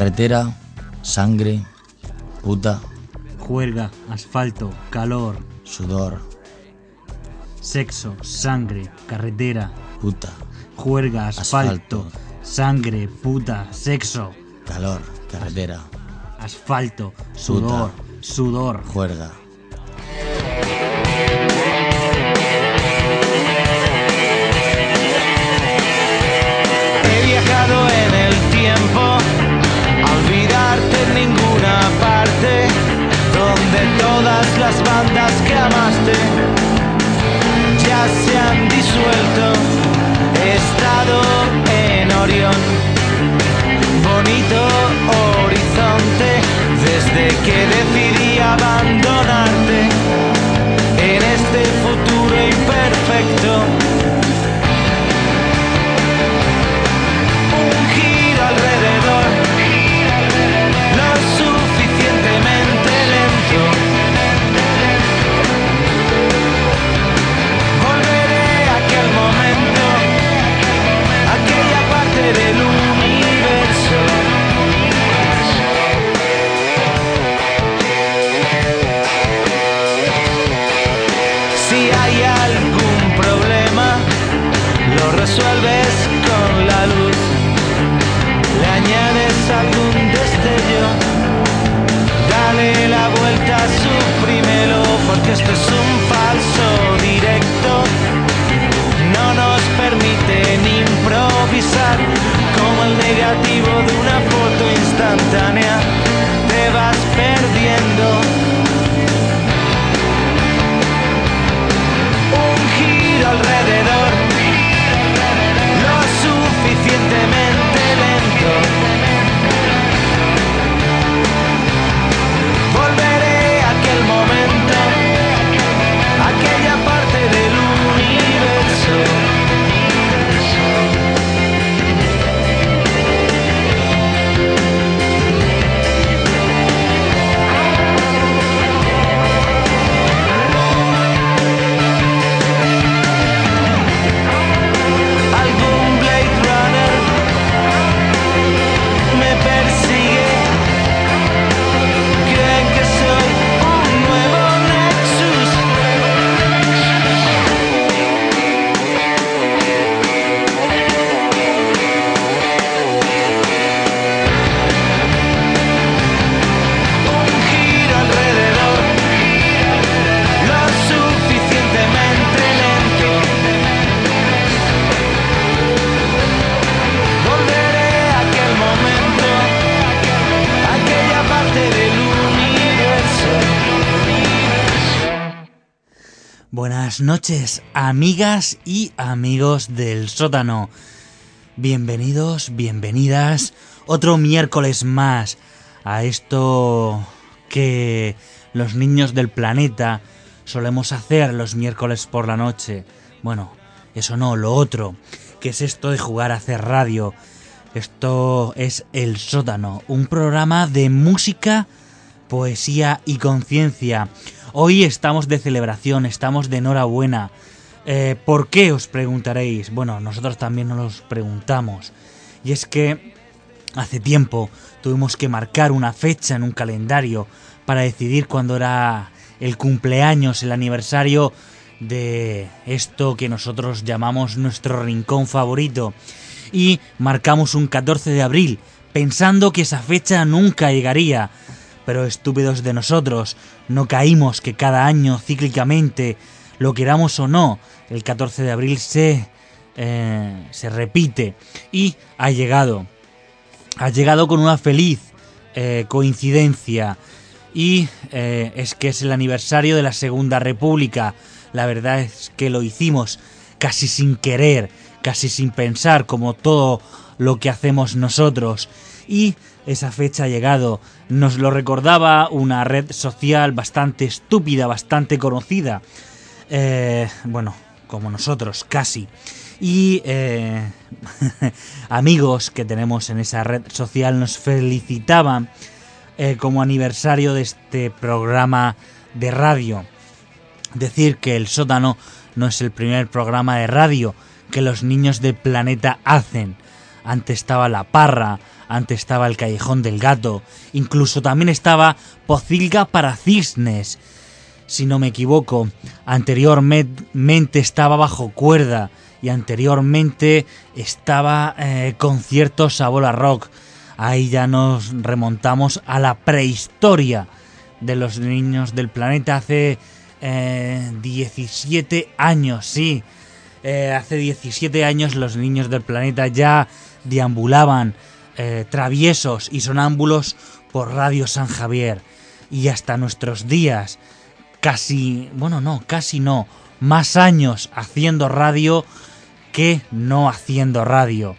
Carretera, sangre, puta, juerga, asfalto, calor, sudor, sexo, sangre, carretera, puta, juerga, asfalto, Asfalto. sangre, puta, sexo, calor, carretera, asfalto, sudor, sudor. juerga. abandono. Esto es un Buenas noches, amigas y amigos del sótano. Bienvenidos, bienvenidas, otro miércoles más a esto que los niños del planeta solemos hacer los miércoles por la noche. Bueno, eso no, lo otro, que es esto de jugar a hacer radio. Esto es El Sótano, un programa de música poesía y conciencia. Hoy estamos de celebración, estamos de enhorabuena. Eh, ¿Por qué os preguntaréis? Bueno, nosotros también nos los preguntamos. Y es que hace tiempo tuvimos que marcar una fecha en un calendario para decidir cuándo era el cumpleaños, el aniversario de esto que nosotros llamamos nuestro rincón favorito. Y marcamos un 14 de abril, pensando que esa fecha nunca llegaría. Pero estúpidos de nosotros, no caímos que cada año cíclicamente, lo queramos o no, el 14 de abril se, eh, se repite. Y ha llegado. Ha llegado con una feliz eh, coincidencia. Y eh, es que es el aniversario de la Segunda República. La verdad es que lo hicimos casi sin querer, casi sin pensar, como todo lo que hacemos nosotros. Y esa fecha ha llegado. Nos lo recordaba una red social bastante estúpida, bastante conocida. Eh, bueno, como nosotros, casi. Y eh, amigos que tenemos en esa red social nos felicitaban eh, como aniversario de este programa de radio. Decir que el sótano no es el primer programa de radio que los niños del planeta hacen. antes estaba La Parra, antes estaba El Callejón del Gato, incluso también estaba Pocilga para Cisnes, si no me equivoco. Anteriormente estaba Bajo Cuerda y anteriormente estaba eh, Conciertos a Bola Rock. Ahí ya nos remontamos a la prehistoria de los niños del planeta hace eh, 17 años, sí. Eh, hace 17 años los niños del planeta ya deambulaban eh, traviesos y sonámbulos por Radio San Javier. Y hasta nuestros días, casi, bueno, no, casi no, más años haciendo radio que no haciendo radio.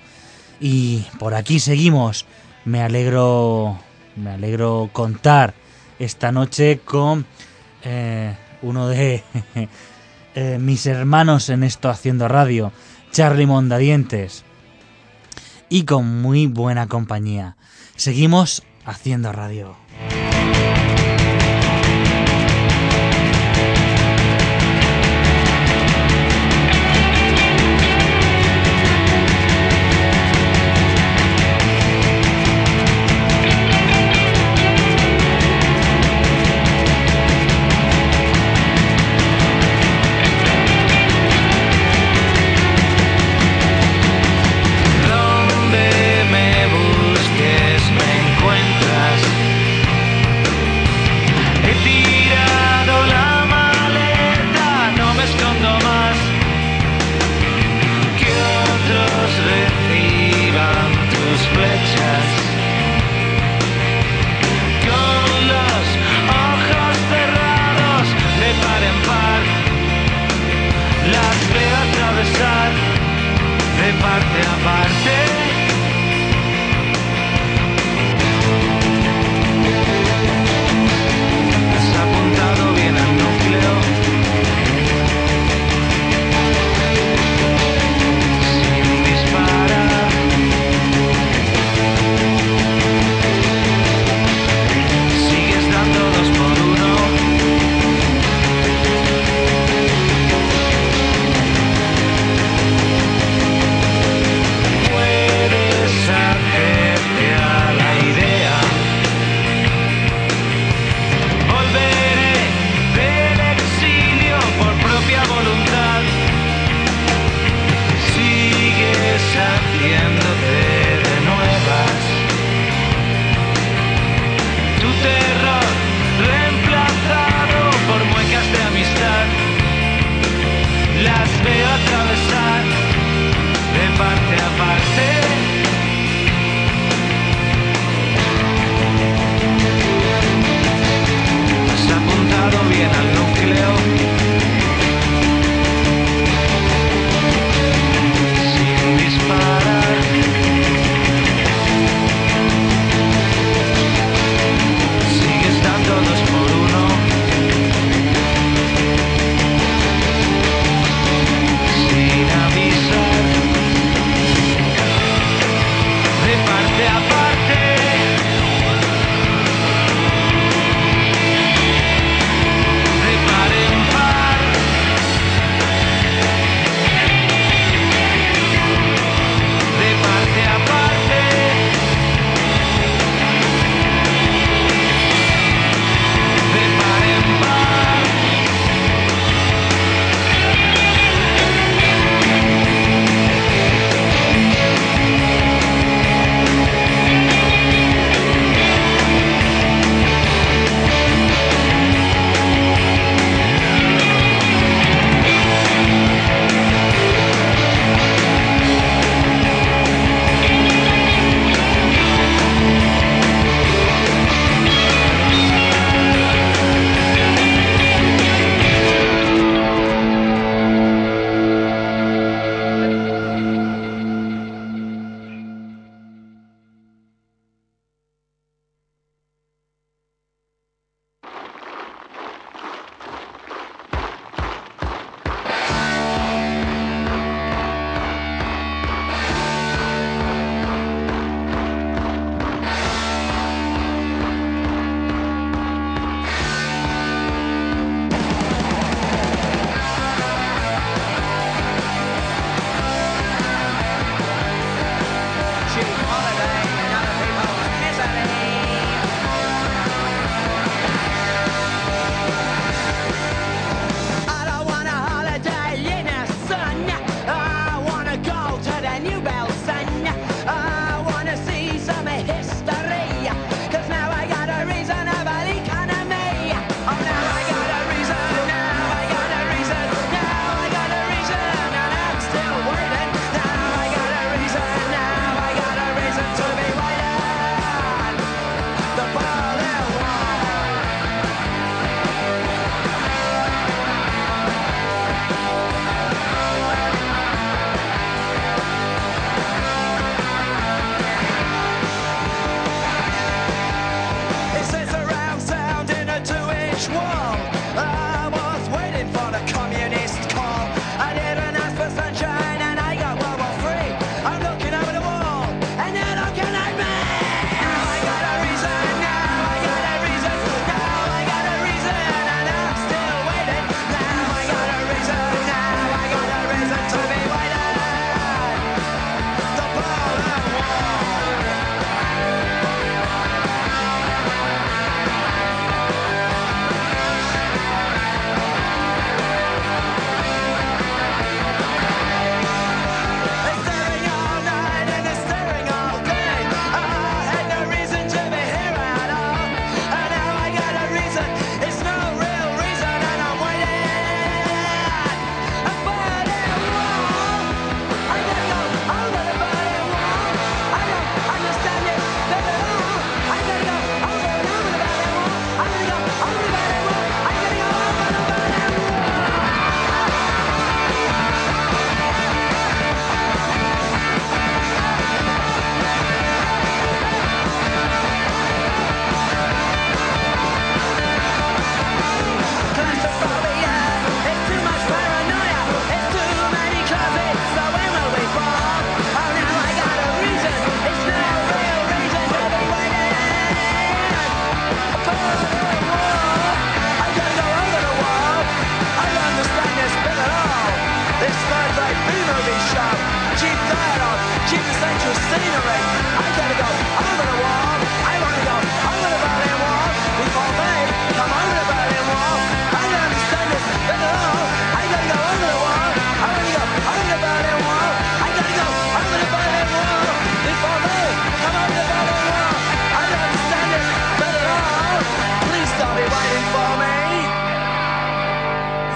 Y por aquí seguimos. Me alegro, me alegro contar esta noche con eh, uno de eh, mis hermanos en esto haciendo radio, Charlie Mondadientes, y con muy buena compañía. Seguimos haciendo radio.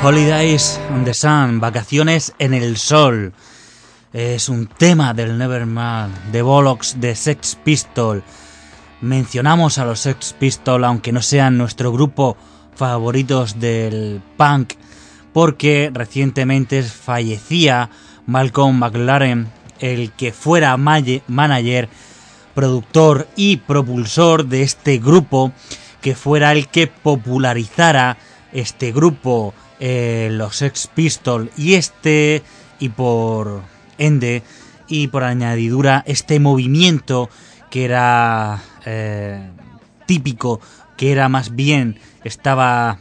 Holidays on the Sun, vacaciones en el sol. Es un tema del Nevermind, de Bollocks, de Sex Pistol. Mencionamos a los Sex Pistol, aunque no sean nuestro grupo favoritos del punk, porque recientemente fallecía Malcolm McLaren, el que fuera manager, productor y propulsor de este grupo, que fuera el que popularizara este grupo, eh, los Sex Pistol, y este, y por ende, y por añadidura, este movimiento que era eh, típico, que era más bien, estaba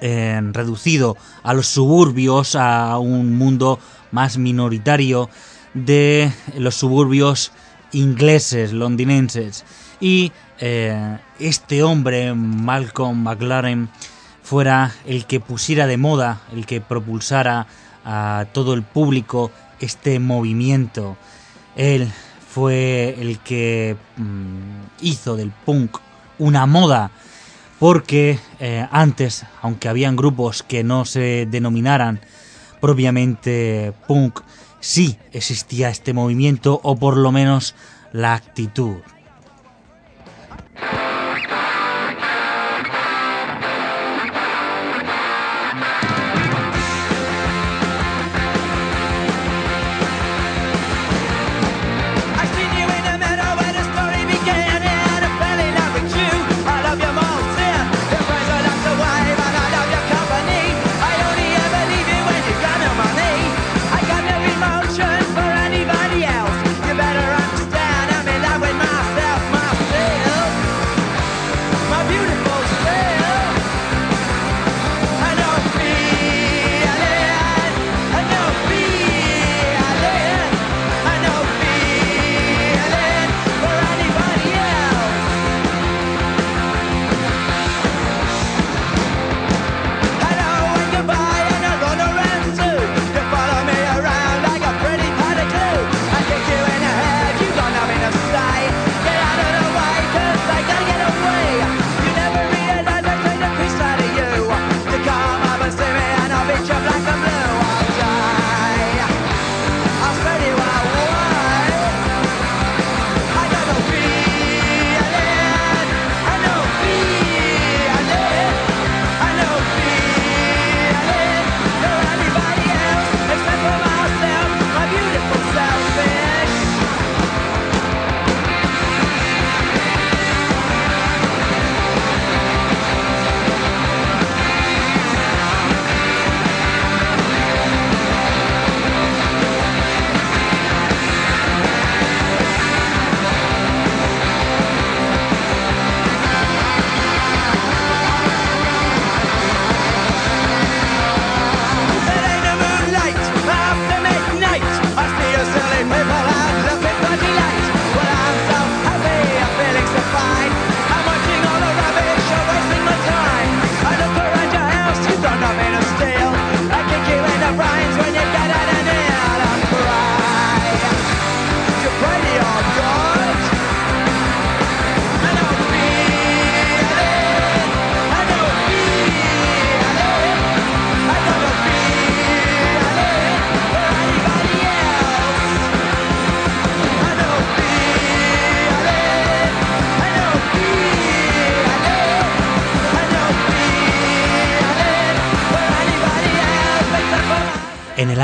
eh, reducido a los suburbios, a un mundo más minoritario de los suburbios ingleses, londinenses. Y este hombre, Malcolm McLaren, fuera el que pusiera de moda, el que propulsara a todo el público este movimiento. Él fue el que mm, hizo del punk una moda porque eh, antes, aunque habían grupos que no se denominaran propiamente punk, sí existía este movimiento o por lo menos la actitud.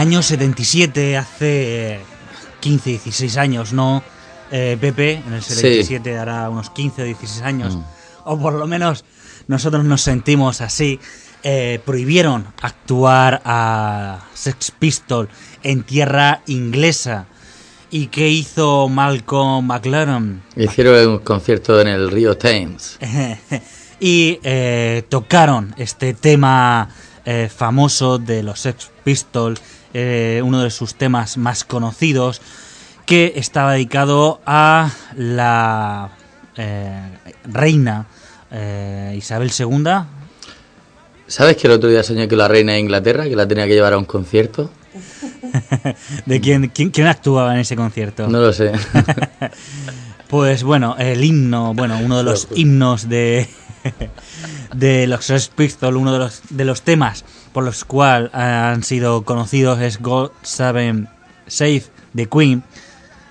Año 77, hace 15, 16 años, ¿no? Eh, Pepe, en el 77 hará unos 15 o 16 años, o por lo menos nosotros nos sentimos así, eh, prohibieron actuar a Sex Pistol en tierra inglesa. ¿Y qué hizo Malcolm McLaren? Hicieron un concierto en el río Thames. y eh, tocaron este tema eh, famoso de los Sex Pistols, eh, uno de sus temas más conocidos, que estaba dedicado a la eh, reina eh, Isabel II. ¿Sabes que el otro día soñé que la reina de Inglaterra, que la tenía que llevar a un concierto? ¿De quién, quién, quién actuaba en ese concierto? No lo sé. Pues bueno, el himno, bueno, uno de los himnos de, de los Sex Pistols, uno de los, de los temas por los cuales han sido conocidos es God Save, Save the Queen.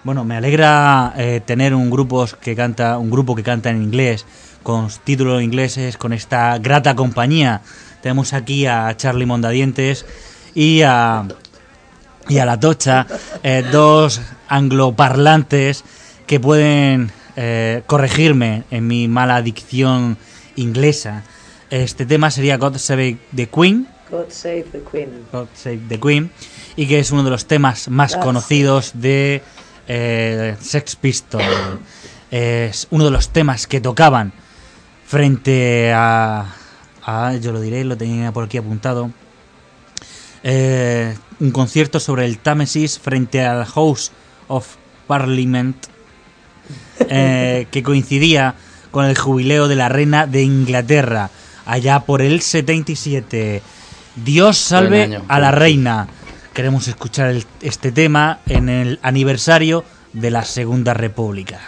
Bueno, me alegra eh, tener un grupo que canta, un grupo que canta en inglés, con títulos ingleses, con esta grata compañía. Tenemos aquí a Charlie Mondadientes y a y a la Tocha, eh, dos angloparlantes que pueden eh, corregirme en mi mala dicción inglesa. Este tema sería God Save the Queen, God save the Queen. God Save the Queen, y que es uno de los temas más Ah, conocidos de eh, Sex Pistols. Es uno de los temas que tocaban frente a, a- yo lo diré, lo tenía por aquí apuntado, eh, un concierto sobre el Támesis frente al House of Parliament eh, que coincidía con el jubileo de la reina de Inglaterra allá por el 77. Dios salve año, a la reina. Queremos escuchar el- este tema en el aniversario de la Segunda República.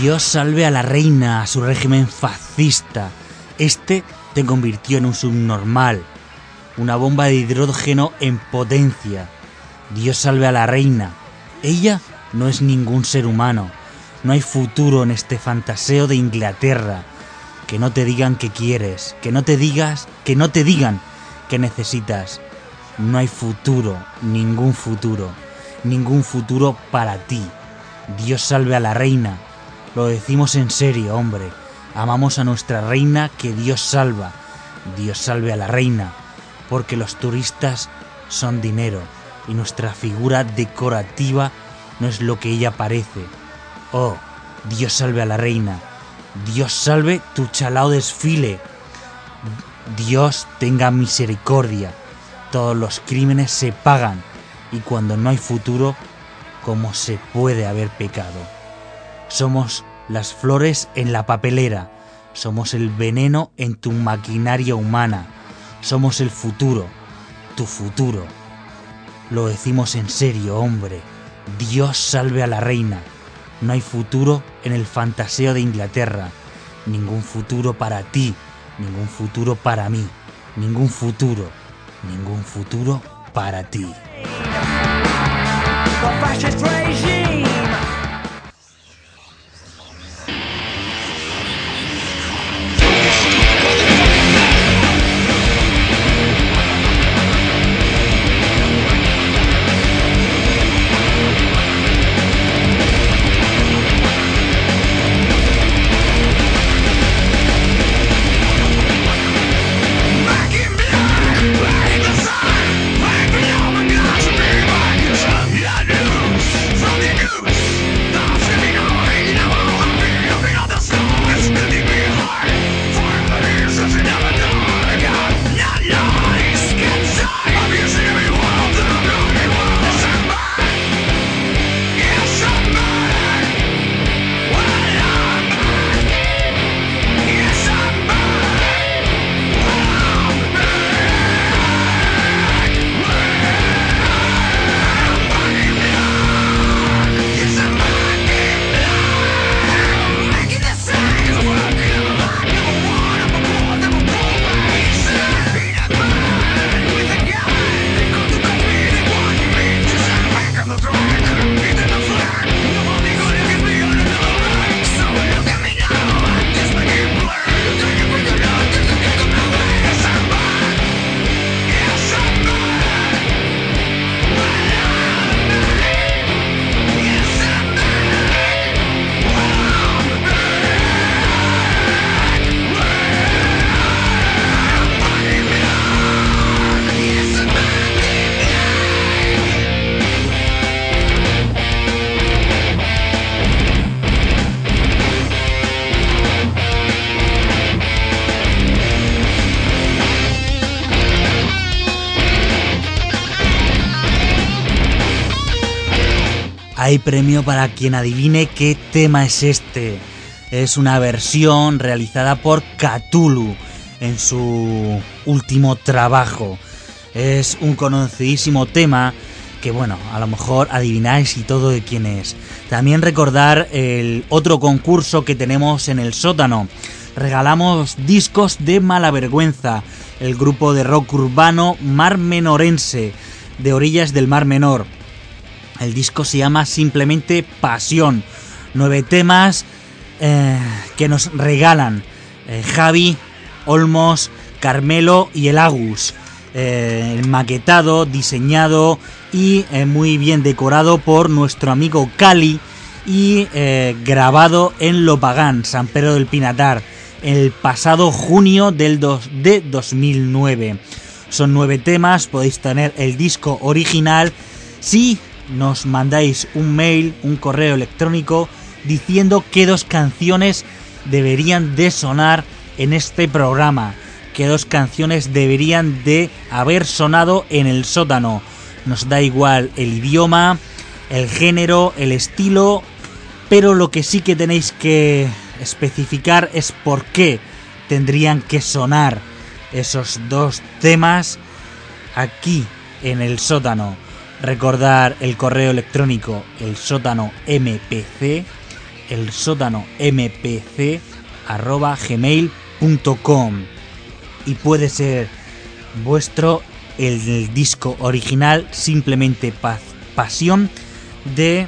Dios salve a la reina, a su régimen fascista. Este te convirtió en un subnormal, una bomba de hidrógeno en potencia. Dios salve a la reina. Ella no es ningún ser humano. No hay futuro en este fantaseo de Inglaterra. Que no te digan que quieres, que no te digas, que no te digan que necesitas. No hay futuro, ningún futuro, ningún futuro para ti. Dios salve a la reina. Lo decimos en serio, hombre. Amamos a nuestra reina que Dios salva. Dios salve a la reina. Porque los turistas son dinero y nuestra figura decorativa no es lo que ella parece. Oh, Dios salve a la reina. Dios salve tu chalao desfile. Dios tenga misericordia. Todos los crímenes se pagan y cuando no hay futuro, ¿cómo se puede haber pecado? Somos las flores en la papelera, somos el veneno en tu maquinaria humana, somos el futuro, tu futuro. Lo decimos en serio, hombre. Dios salve a la reina. No hay futuro en el fantaseo de Inglaterra. Ningún futuro para ti, ningún futuro para mí, ningún futuro, ningún futuro para ti. Premio para quien adivine qué tema es este. Es una versión realizada por Cthulhu en su último trabajo. Es un conocidísimo tema que bueno, a lo mejor adivináis y todo de quién es. También recordar el otro concurso que tenemos en el sótano. Regalamos discos de mala vergüenza, el grupo de rock urbano Mar Menorense, de orillas del Mar Menor. El disco se llama simplemente Pasión. Nueve temas eh, que nos regalan eh, Javi, Olmos, Carmelo y el Agus. Eh, maquetado, diseñado y muy bien decorado por nuestro amigo Cali y grabado en Lopagán, San Pedro del Pinatar, el pasado junio del de 2009. Son nueve temas, podéis tener el disco original si nos mandáis un mail, un correo electrónico diciendo qué dos canciones deberían de sonar en este programa que dos canciones deberían de haber sonado en el sótano. Nos da igual el idioma, el género, el estilo, pero lo que sí que tenéis que especificar es por qué tendrían que sonar esos dos temas aquí en el sótano. Recordar el correo electrónico, el sótano mpc, el sótano mpc arroba gmail.com y puede ser vuestro el, disco original simplemente paz, pasión de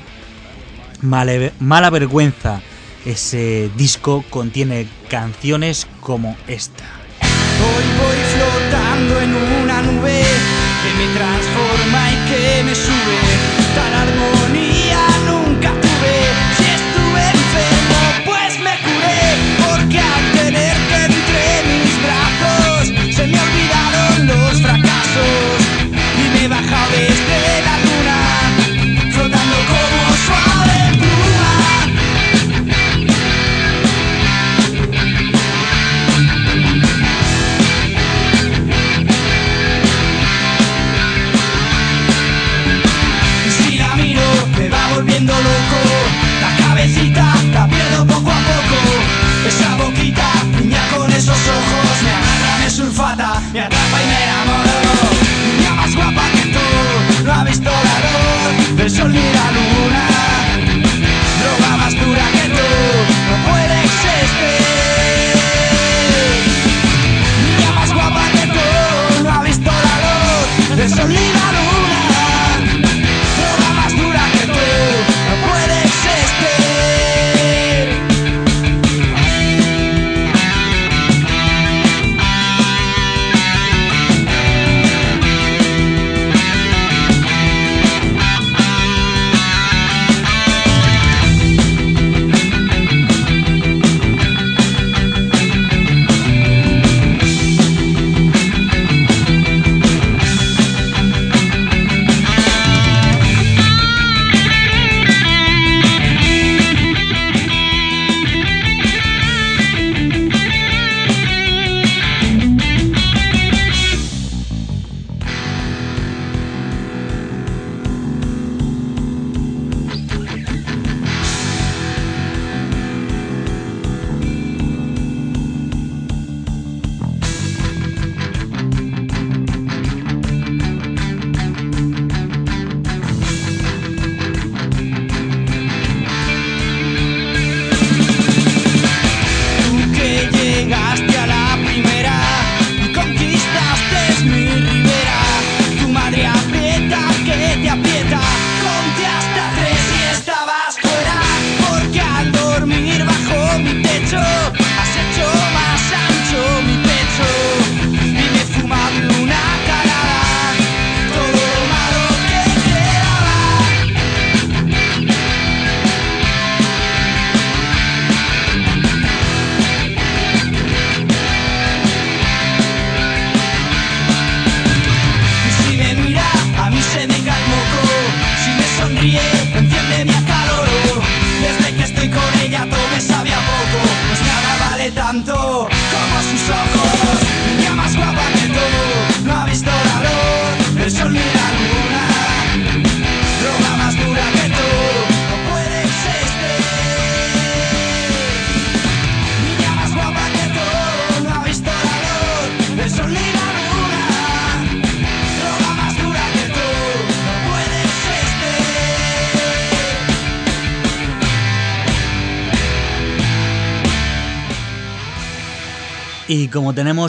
mala vergüenza. Ese disco contiene canciones como esta. Hoy voy flotando en una nube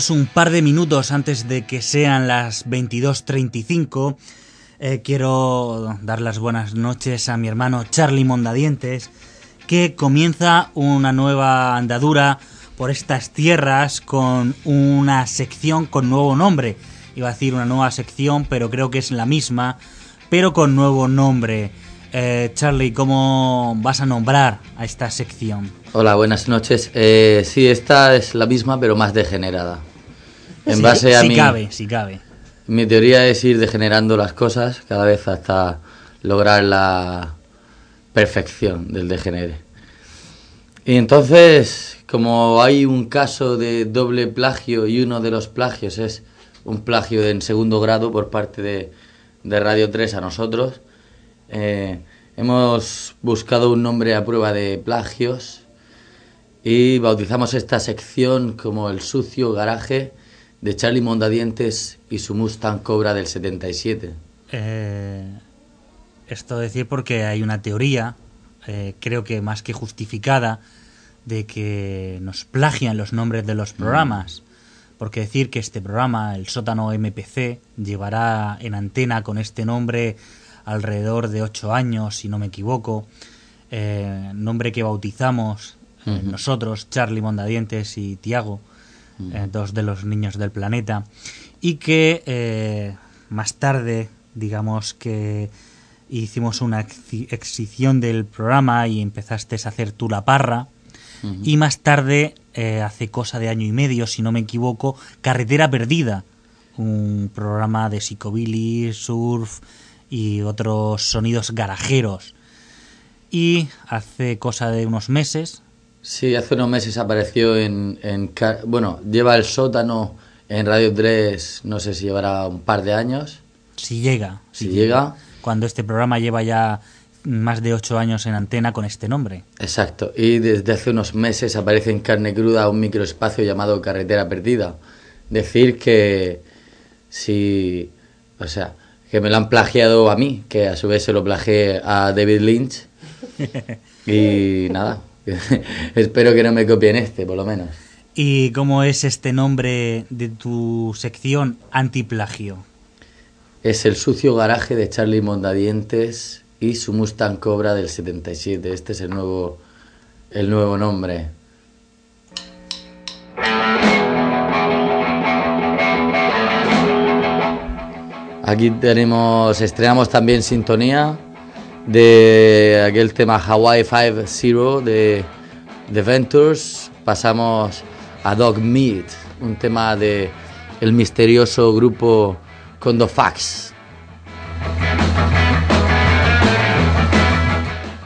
un par de minutos antes de que sean las 22.35, eh, quiero dar las buenas noches a mi hermano Charlie Mondadientes, que comienza una nueva andadura por estas tierras con una sección con nuevo nombre. Iba a decir una nueva sección, pero creo que es la misma, pero con nuevo nombre. Eh, Charlie, ¿cómo vas a nombrar a esta sección? Hola, buenas noches. Eh, sí, esta es la misma, pero más degenerada. En base a si mi, cabe, si cabe. mi teoría es ir degenerando las cosas cada vez hasta lograr la perfección del degenere. Y entonces, como hay un caso de doble plagio y uno de los plagios es un plagio en segundo grado por parte de, de Radio 3 a nosotros, eh, hemos buscado un nombre a prueba de plagios y bautizamos esta sección como el sucio garaje de Charlie Mondadientes y su Mustang Cobra del 77. Eh, esto decir porque hay una teoría, eh, creo que más que justificada, de que nos plagian los nombres de los programas. Porque decir que este programa, el sótano MPC, llevará en antena con este nombre alrededor de ocho años, si no me equivoco. Eh, nombre que bautizamos eh, nosotros, Charlie Mondadientes y Tiago, eh, dos de los niños del planeta, y que eh, más tarde, digamos que hicimos una exhibición del programa y empezaste a hacer tú la parra, y más tarde, eh, hace cosa de año y medio, si no me equivoco, Carretera Perdida, un programa de psicobilly, surf y otros sonidos garajeros. Y hace cosa de unos meses, Sí, hace unos meses apareció en, en Bueno, lleva el sótano en Radio 3, no sé si llevará un par de años. si llega, Si llega. cuando este programa lleva ya más de ocho años en antena con este nombre. Exacto. Y desde hace unos meses aparece en carne cruda un microespacio llamado Carretera Perdida. Decir que si... O sea, que me lo han plagiado a mí, que a su vez se lo plagié a David Lynch. Y nada, espero que no me copien este, por lo menos. ¿Y cómo es este nombre de tu sección antiplagio? Es el sucio garaje de Charlie Mondadientes y su Mustang Cobra del 77. Este es el nuevo, el nuevo nombre. Aquí tenemos, estrenamos también sintonía de aquel tema Hawaii 5-0 de The Ventures. Pasamos a Dog Meat, un tema de el misterioso grupo Condofax.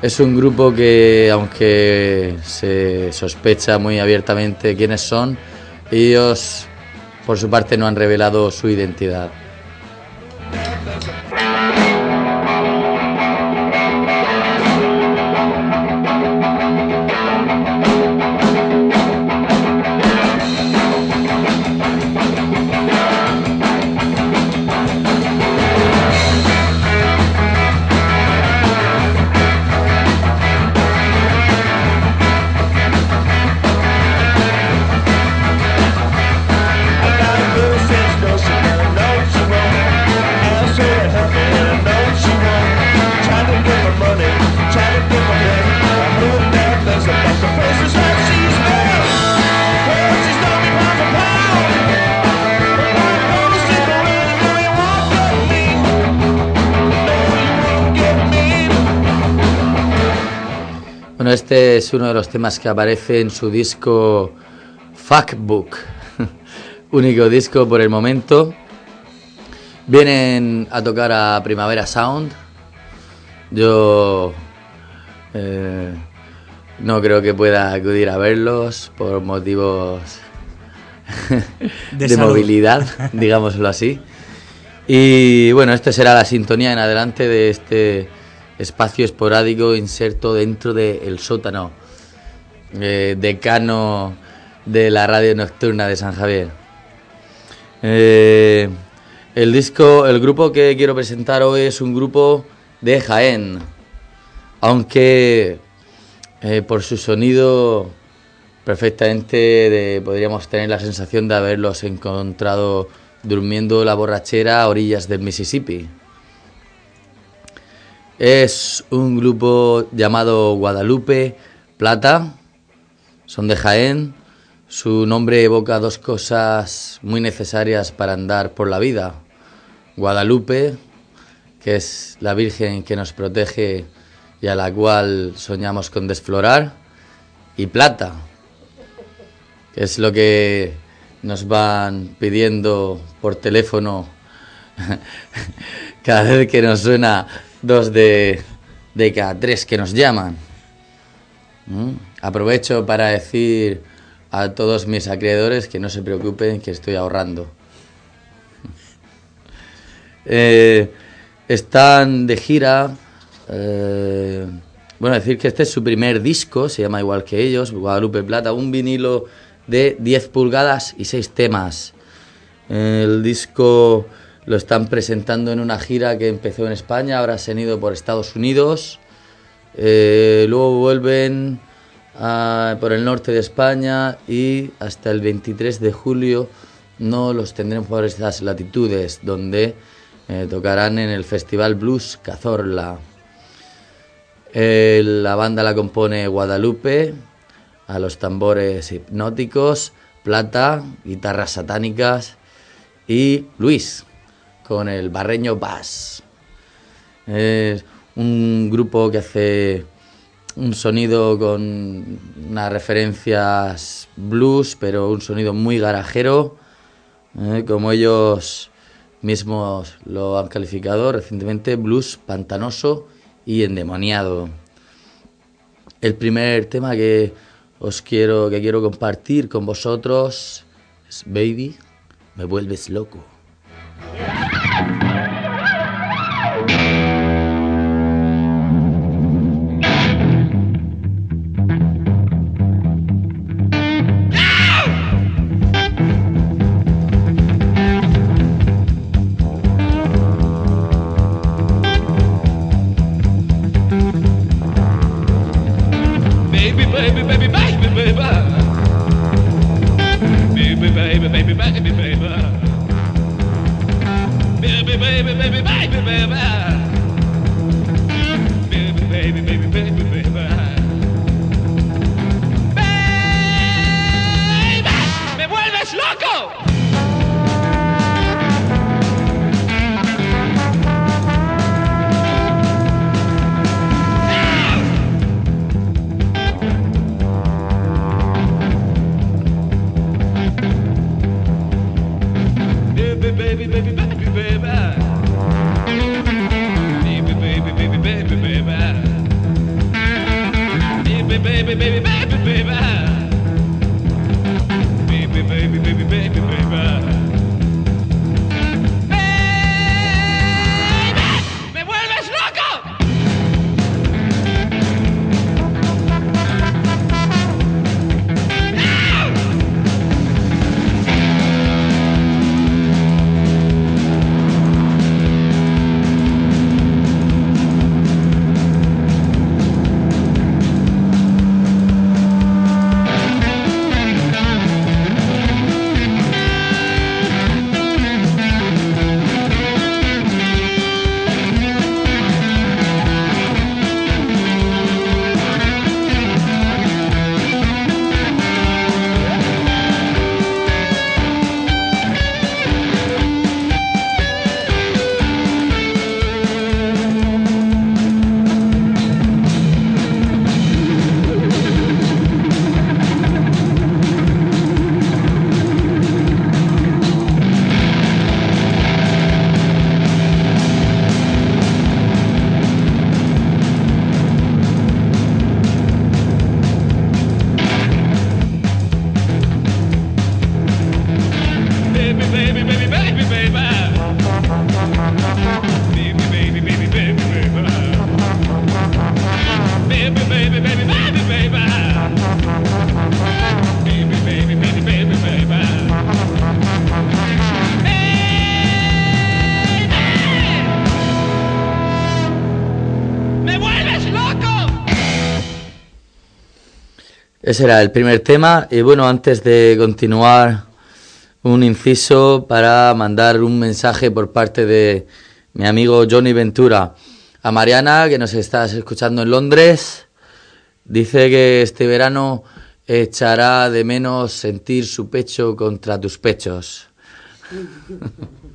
Es un grupo que, aunque se sospecha muy abiertamente quiénes son, ellos por su parte no han revelado su identidad. Bueno, este es uno de los temas que aparece en su disco Fuckbook, único disco por el momento. Vienen a tocar a Primavera Sound. Yo eh, no creo que pueda acudir a verlos por motivos De de, movilidad, digámoslo así. Y bueno, esta será la sintonía en adelante de este espacio esporádico inserto dentro del sótano eh, decano de la radio nocturna de San Javier. Eh, el disco, el grupo que quiero presentar hoy es un grupo de Jaén, aunque eh, por su sonido perfectamente de- podríamos tener la sensación de haberlos encontrado durmiendo la borrachera a orillas del Mississippi. Es un grupo llamado Guadalupe Plata, son de Jaén. Su nombre evoca dos cosas muy necesarias para andar por la vida. Guadalupe, que es la Virgen que nos protege y a la cual soñamos con desflorar, y Plata, que es lo que nos van pidiendo por teléfono cada vez que nos suena dos de, de cada tres que nos llaman. ¿Mm? Aprovecho para decir a todos mis acreedores que no se preocupen, que estoy ahorrando. Eh, están de gira. eh, bueno, decir que este es su primer disco, se llama igual que ellos, Guadalupe Plata, un vinilo de 10 pulgadas y 6 temas. El disco lo están presentando en una gira que empezó en España, ahora se han ido por Estados Unidos. Eh, luego vuelven por el norte de España y hasta el 23 de julio no los tendremos por estas latitudes, donde eh, tocarán en el Festival Blues Cazorla. Eh, la banda la compone Guadalupe, a los tambores hipnóticos, Plata, guitarras satánicas y Luis, con el barreño bass. Es un grupo que hace un sonido con unas referencias blues, pero un sonido muy garajero, eh, como ellos mismos lo han calificado recientemente, blues pantanoso y endemoniado. El primer tema que os quiero que quiero compartir con vosotros es Baby, me vuelves loco. Baby, Ese era el primer tema. Y bueno, antes de continuar, un inciso para mandar un mensaje por parte de mi amigo Johnny Ventura a Mariana, que nos estás escuchando en Londres. Dice que este verano echará de menos sentir su pecho contra tus pechos.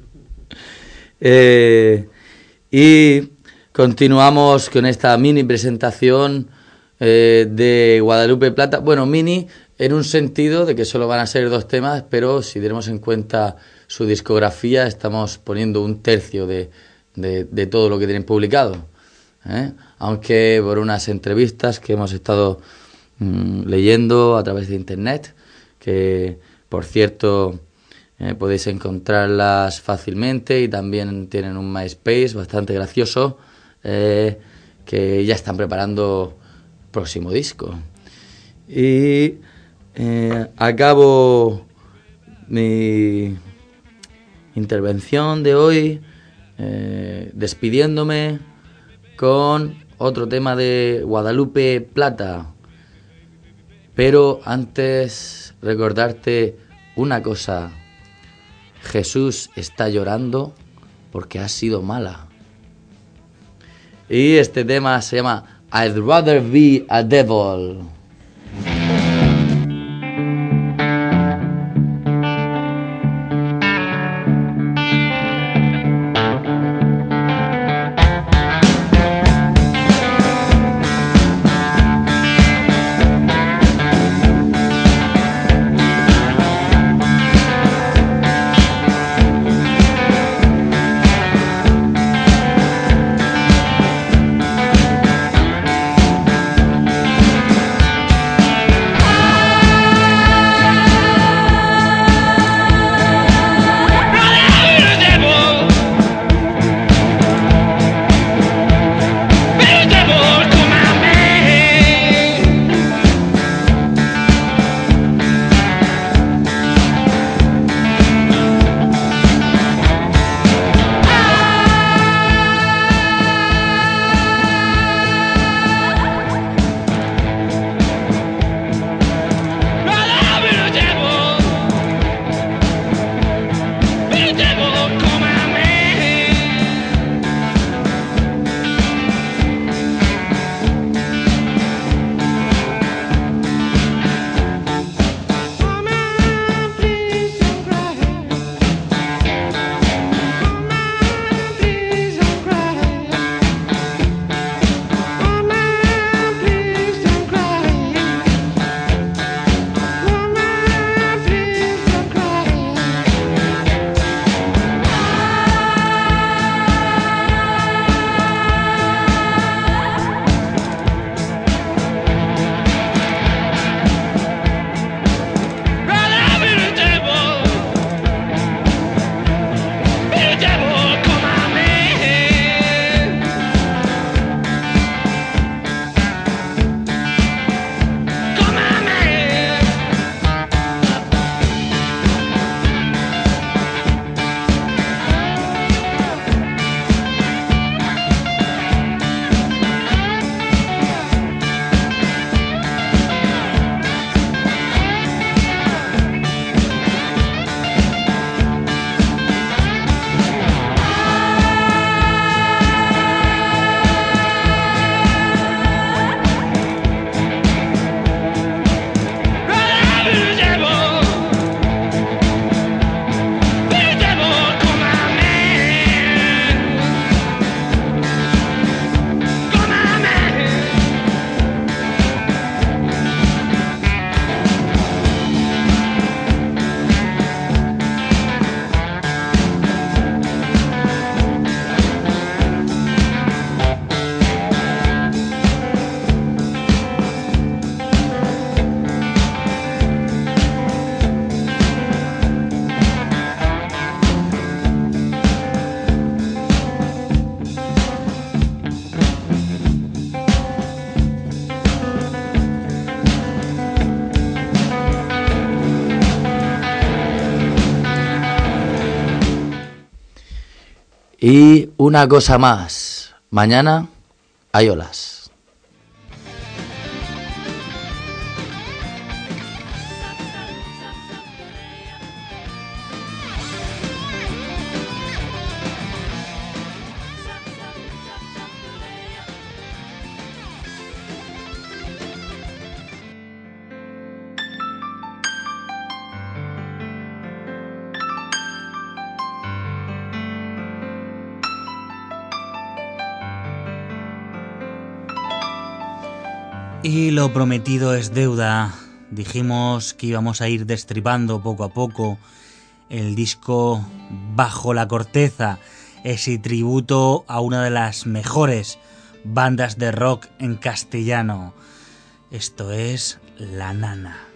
Eh, y continuamos con esta mini presentación eh, de Guadalupe Plata. Bueno, mini en un sentido de que solo van a ser dos temas, pero si tenemos en cuenta su discografía, estamos poniendo un tercio de, de- todo lo que tienen publicado. ¿eh? Aunque por unas entrevistas que hemos estado mm, leyendo a través de internet, que por cierto eh, podéis encontrarlas fácilmente y también tienen un MySpace bastante gracioso eh, que ya están preparando próximo disco. Y eh, acabo mi intervención de hoy eh, despidiéndome con otro tema de Guadalupe Plata. Pero antes recordarte una cosa. Jesús está llorando porque has sido mala. Y este tema se llama I'd rather be a devil. Una cosa más. Mañana hay olas. Y lo prometido es deuda. Dijimos que íbamos a ir destripando poco a poco el disco Bajo la Corteza, ese tributo a una de las mejores bandas de rock en castellano. Esto es La Nana.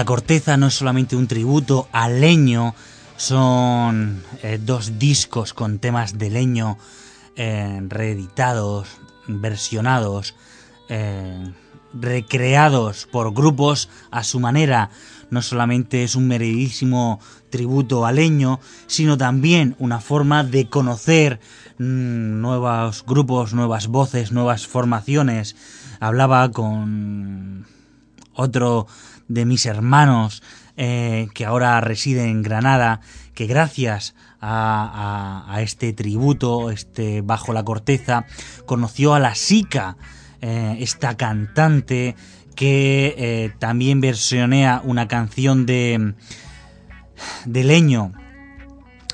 La corteza no es solamente un tributo al leño, son eh, dos discos con temas de leño eh, reeditados, versionados, eh, recreados por grupos a su manera. No solamente es un merecidísimo tributo al leño, sino también una forma de conocer mm, nuevos grupos, nuevas voces, nuevas formaciones. Hablaba con otro de mis hermanos eh, que ahora reside en Granada, que gracias a, este tributo, este bajo la corteza, conoció a la Sica, eh, esta cantante que eh, también versionea una canción de, de Leño.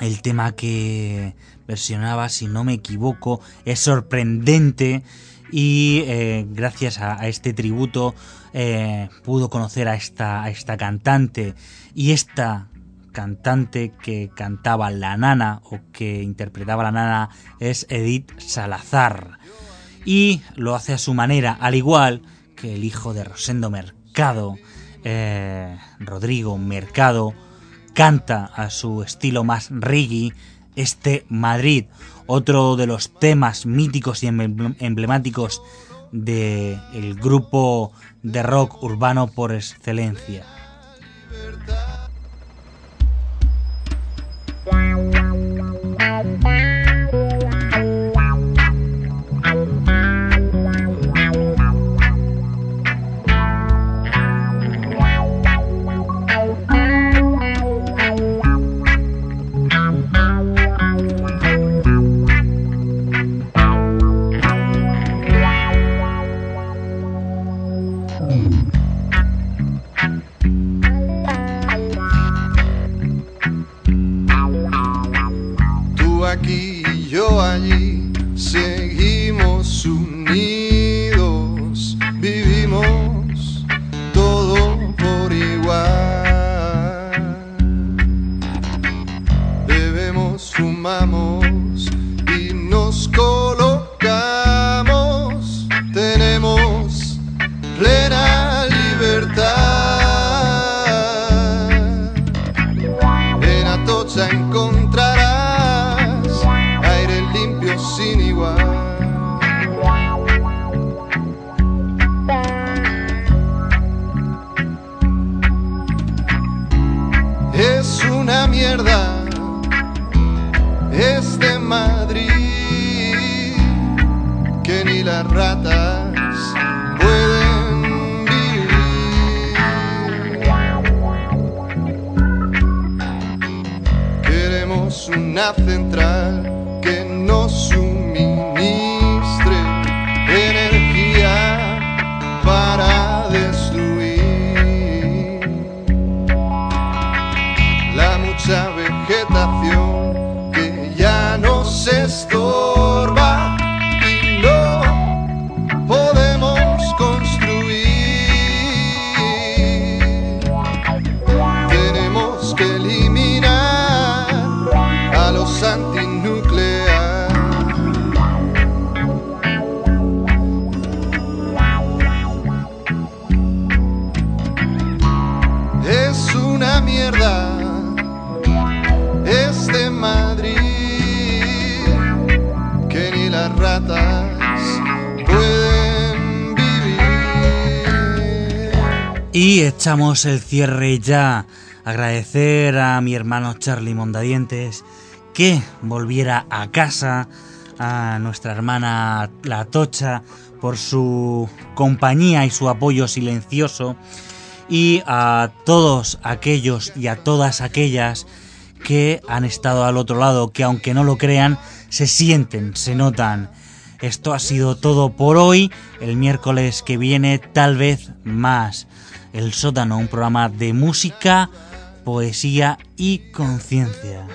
El tema que versionaba, si no me equivoco, es sorprendente y gracias a este tributo eh, pudo conocer a esta, cantante y esta cantante que cantaba La Nana o que interpretaba La Nana es Edith Salazar. Y lo hace a su manera, al igual que el hijo de Rosendo Mercado, eh, Rodrigo Mercado, canta a su estilo más reggae este Madrid, otro de los temas míticos y emble- emblemáticos del grupo de rock urbano por excelencia. Fumamos el cierre ya. Agradecer a mi hermano Charlie Mondadientes que volviera a casa, a nuestra hermana La Tocha por su compañía y su apoyo silencioso y a todos aquellos y a todas aquellas que han estado al otro lado, que aunque no lo crean, se sienten, se notan. Esto ha sido todo por hoy. El miércoles que viene, tal vez más. El Sótano, un programa de música, poesía y conciencia.